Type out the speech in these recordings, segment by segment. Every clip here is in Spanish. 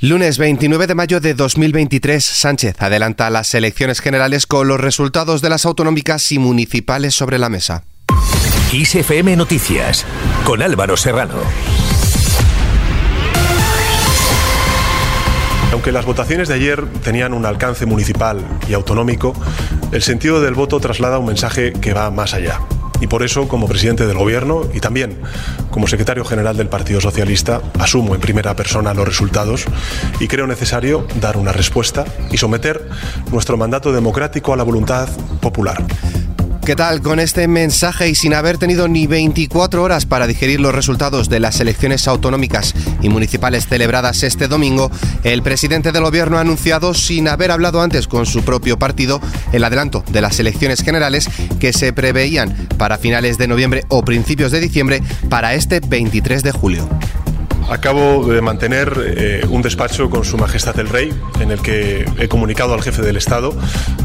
Lunes 29 de mayo de 2023, Sánchez adelanta las elecciones generales con los resultados de las autonómicas y municipales sobre la mesa. ISFM Noticias, con Álvaro Serrano. Aunque las votaciones de ayer tenían un alcance municipal y autonómico, el sentido del voto traslada un mensaje que va más allá. Y por eso, como presidente del Gobierno y también como secretario general del Partido Socialista, asumo en primera persona los resultados y creo necesario dar una respuesta y someter nuestro mandato democrático a la voluntad popular. ¿Qué tal? Con este mensaje y sin haber tenido ni 24 horas para digerir los resultados de las elecciones autonómicas y municipales celebradas este domingo, el presidente del gobierno ha anunciado, sin haber hablado antes con su propio partido, el adelanto de las elecciones generales que se preveían para finales de noviembre o principios de diciembre para este 23 de julio. Acabo de mantener eh, un despacho con Su Majestad el Rey en el que he comunicado al jefe del Estado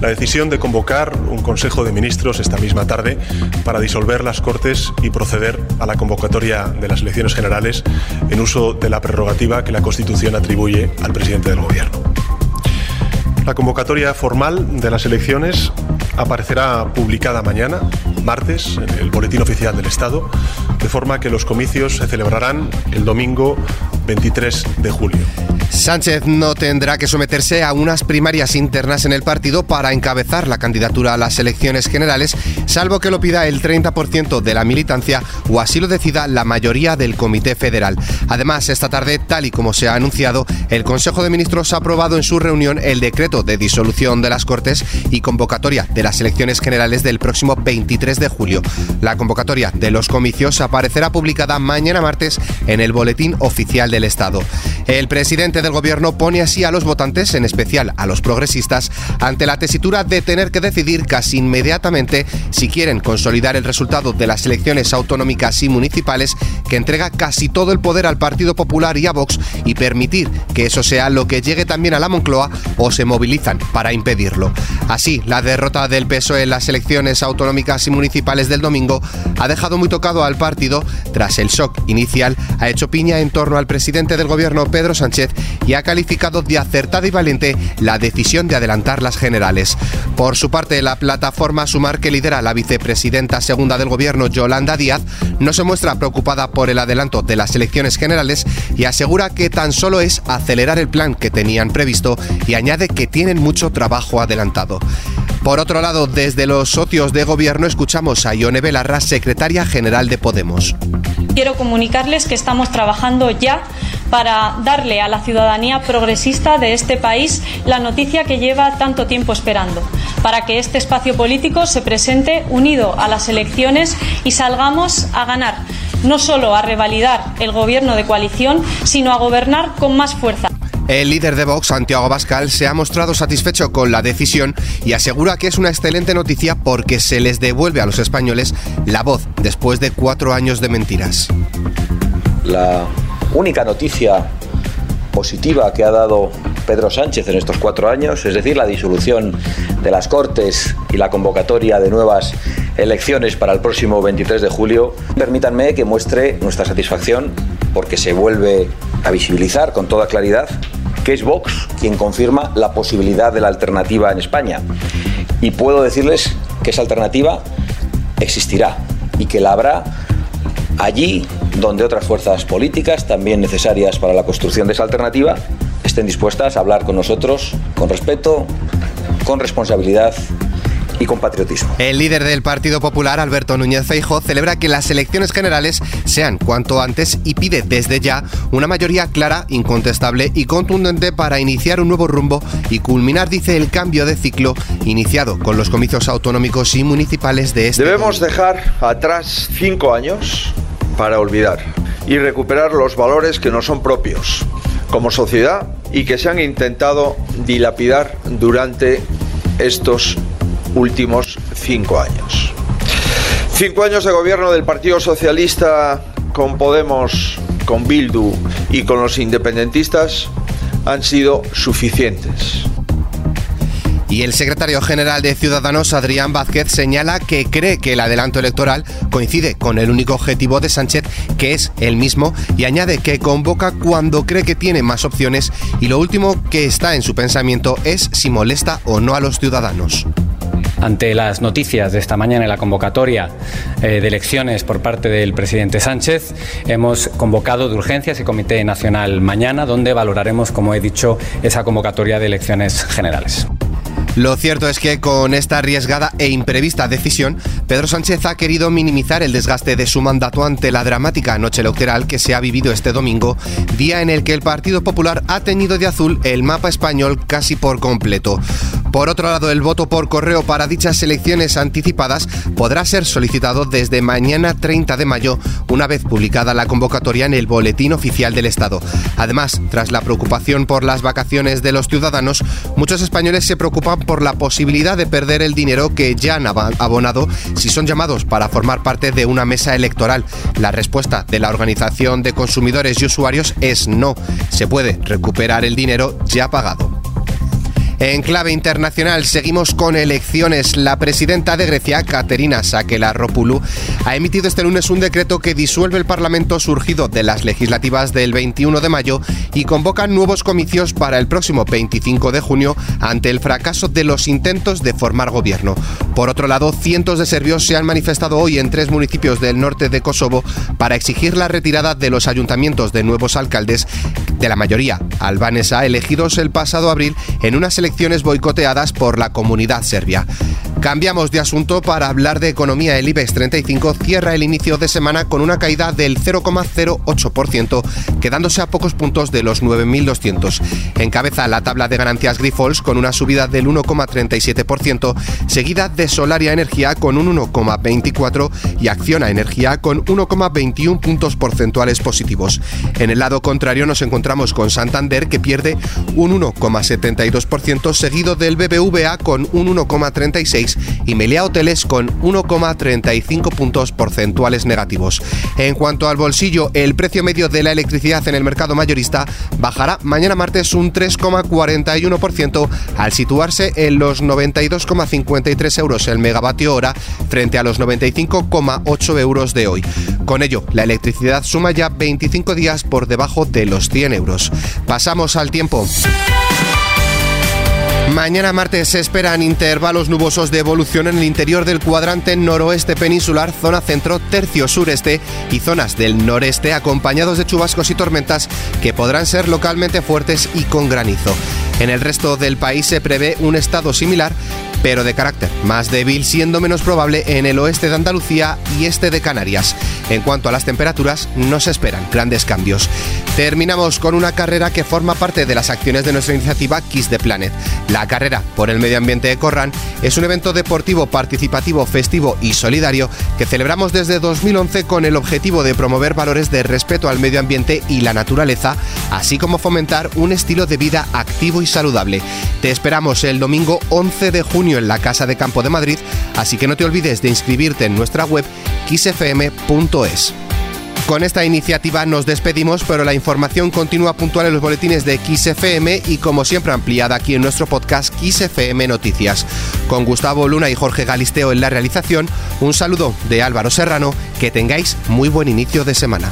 la decisión de convocar un Consejo de Ministros esta misma tarde para disolver las Cortes y proceder a la convocatoria de las elecciones generales en uso de la prerrogativa que la Constitución atribuye al presidente del Gobierno. La convocatoria formal de las elecciones aparecerá publicada mañana, martes, en el Boletín Oficial del Estado, de forma que los comicios se celebrarán el domingo 23 de julio. Sánchez no tendrá que someterse a unas primarias internas en el partido para encabezar la candidatura a las elecciones generales, salvo que lo pida el 30% de la militancia o así lo decida la mayoría del Comité Federal. Además, esta tarde, tal y como se ha anunciado, el Consejo de Ministros ha aprobado en su reunión el decreto de disolución de las Cortes y convocatoria de las elecciones generales del próximo 23 de julio. La convocatoria de los comicios aparecerá publicada mañana martes en el Boletín Oficial del Estado. El presidente del gobierno pone así a los votantes, en especial a los progresistas, ante la tesitura de tener que decidir casi inmediatamente si quieren consolidar el resultado de las elecciones autonómicas y municipales que entrega casi todo el poder al Partido Popular y a Vox y permitir que eso sea lo que llegue también a la Moncloa o se movilizan para impedirlo. Así, la derrota del PSOE en las elecciones autonómicas y municipales del domingo ha dejado muy tocado al partido tras el shock inicial, ha hecho piña en torno al presidente del gobierno Pedro Sánchez y ha calificado de acertada y valiente la decisión de adelantar las generales. Por su parte, la plataforma Sumar, que lidera la vicepresidenta segunda del gobierno, Yolanda Díaz, no se muestra preocupada por el adelanto de las elecciones generales y asegura que tan solo es acelerar el plan que tenían previsto y añade que tienen mucho trabajo adelantado. Por otro lado, desde los socios de gobierno escuchamos a Ione Belarra, secretaria general de Podemos. Quiero comunicarles que estamos trabajando ya para darle a la ciudadanía progresista de este país la noticia que lleva tanto tiempo esperando, para que este espacio político se presente unido a las elecciones y salgamos a ganar, no solo a revalidar el gobierno de coalición, sino a gobernar con más fuerza. El líder de Vox, Santiago Bascal, se ha mostrado satisfecho con la decisión y asegura que es una excelente noticia porque se les devuelve a los españoles la voz después de cuatro años de mentiras. La única noticia positiva que ha dado Pedro Sánchez en estos cuatro años, es decir, la disolución de las Cortes y la convocatoria de nuevas elecciones para el próximo 23 de julio, permítanme que muestre nuestra satisfacción porque se vuelve a visibilizar con toda claridad que es Vox quien confirma la posibilidad de la alternativa en España. Y puedo decirles que esa alternativa existirá y que la habrá allí donde otras fuerzas políticas, también necesarias para la construcción de esa alternativa, estén dispuestas a hablar con nosotros con respeto, con responsabilidad y con patriotismo. El líder del Partido Popular, Alberto Núñez Feijóo, celebra que las elecciones generales sean cuanto antes y pide desde ya una mayoría clara, incontestable y contundente para iniciar un nuevo rumbo y culminar, dice, el cambio de ciclo iniciado con los comicios autonómicos y municipales de este. Debemos dejar atrás cinco años para olvidar y recuperar los valores que nos son propios como sociedad y que se han intentado dilapidar durante estos últimos cinco años. Cinco años de gobierno del Partido Socialista con Podemos, con Bildu y con los independentistas han sido suficientes. Y el secretario general de Ciudadanos, Adrián Vázquez, señala que cree que el adelanto electoral coincide con el único objetivo de Sánchez, que es el mismo, y añade que convoca cuando cree que tiene más opciones y lo último que está en su pensamiento es si molesta o no a los ciudadanos. Ante las noticias de esta mañana en la convocatoria eh, de elecciones por parte del presidente Sánchez, hemos convocado de urgencia ese Comité Nacional mañana, donde valoraremos, como he dicho, esa convocatoria de elecciones generales. Lo cierto es que con esta arriesgada e imprevista decisión, Pedro Sánchez ha querido minimizar el desgaste de su mandato ante la dramática noche electoral que se ha vivido este domingo, día en el que el Partido Popular ha tenido de azul el mapa español casi por completo. Por otro lado, el voto por correo para dichas elecciones anticipadas podrá ser solicitado desde mañana 30 de mayo, una vez publicada la convocatoria en el Boletín Oficial del Estado. Además, tras la preocupación por las vacaciones de los ciudadanos, muchos españoles se preocupan por la posibilidad de perder el dinero que ya han abonado si son llamados para formar parte de una mesa electoral. La respuesta de la Organización de Consumidores y Usuarios es no. Se puede recuperar el dinero ya pagado. En clave internacional seguimos con elecciones. La presidenta de Grecia, Katerina Sakelaropoulou, ha emitido este lunes un decreto que disuelve el Parlamento surgido de las legislativas del 21 de mayo y convoca nuevos comicios para el próximo 25 de junio ante el fracaso de los intentos de formar gobierno. Por otro lado, cientos de serbios se han manifestado hoy en tres municipios del norte de Kosovo para exigir la retirada de los ayuntamientos de nuevos alcaldes de la mayoría albanesa elegidos el pasado abril en unas elecciones boicoteadas por la comunidad serbia. Cambiamos de asunto para hablar de economía. El IBEX 35 cierra el inicio de semana con una caída del 0,08%, quedándose a pocos puntos de los 9.200. Encabeza la tabla de ganancias Grifols con una subida del 1,37%, seguida de Solaria Energía con un 1,24% y Acciona Energía con 1,21 puntos porcentuales positivos. En el lado contrario nos encontramos con Santander que pierde un 1,72%, seguido del BBVA con un 1,36% y Meliá Hoteles con 1,35 puntos porcentuales negativos. En cuanto al bolsillo, el precio medio de la electricidad en el mercado mayorista bajará mañana martes un 3,41% al situarse en los 92,53 el megavatio hora frente a los 95,8 euros de hoy. Con ello, la electricidad suma ya 25 días por debajo de los 100 euros. Pasamos al tiempo. Mañana martes se esperan intervalos nubosos de evolución en el interior del cuadrante noroeste peninsular, zona centro, tercio sureste y zonas del noreste, acompañados de chubascos y tormentas que podrán ser localmente fuertes y con granizo. En el resto del país se prevé un estado similar, pero de carácter más débil, siendo menos probable en el oeste de Andalucía y este de Canarias. En cuanto a las temperaturas, no se esperan grandes cambios. Terminamos con una carrera que forma parte de las acciones de nuestra iniciativa Kiss the Planet. La carrera por el medio ambiente de Corran es un evento deportivo participativo, festivo y solidario que celebramos desde 2011 con el objetivo de promover valores de respeto al medio ambiente y la naturaleza, así como fomentar un estilo de vida activo y saludable. Te esperamos el domingo 11 de junio en la Casa de Campo de Madrid, así que no te olvides de inscribirte en nuestra web xfm.es. Con esta iniciativa nos despedimos, pero la información continúa puntual en los boletines de XFM y como siempre ampliada aquí en nuestro podcast XFM Noticias. Con Gustavo Luna y Jorge Galisteo en la realización, un saludo de Álvaro Serrano, que tengáis muy buen inicio de semana.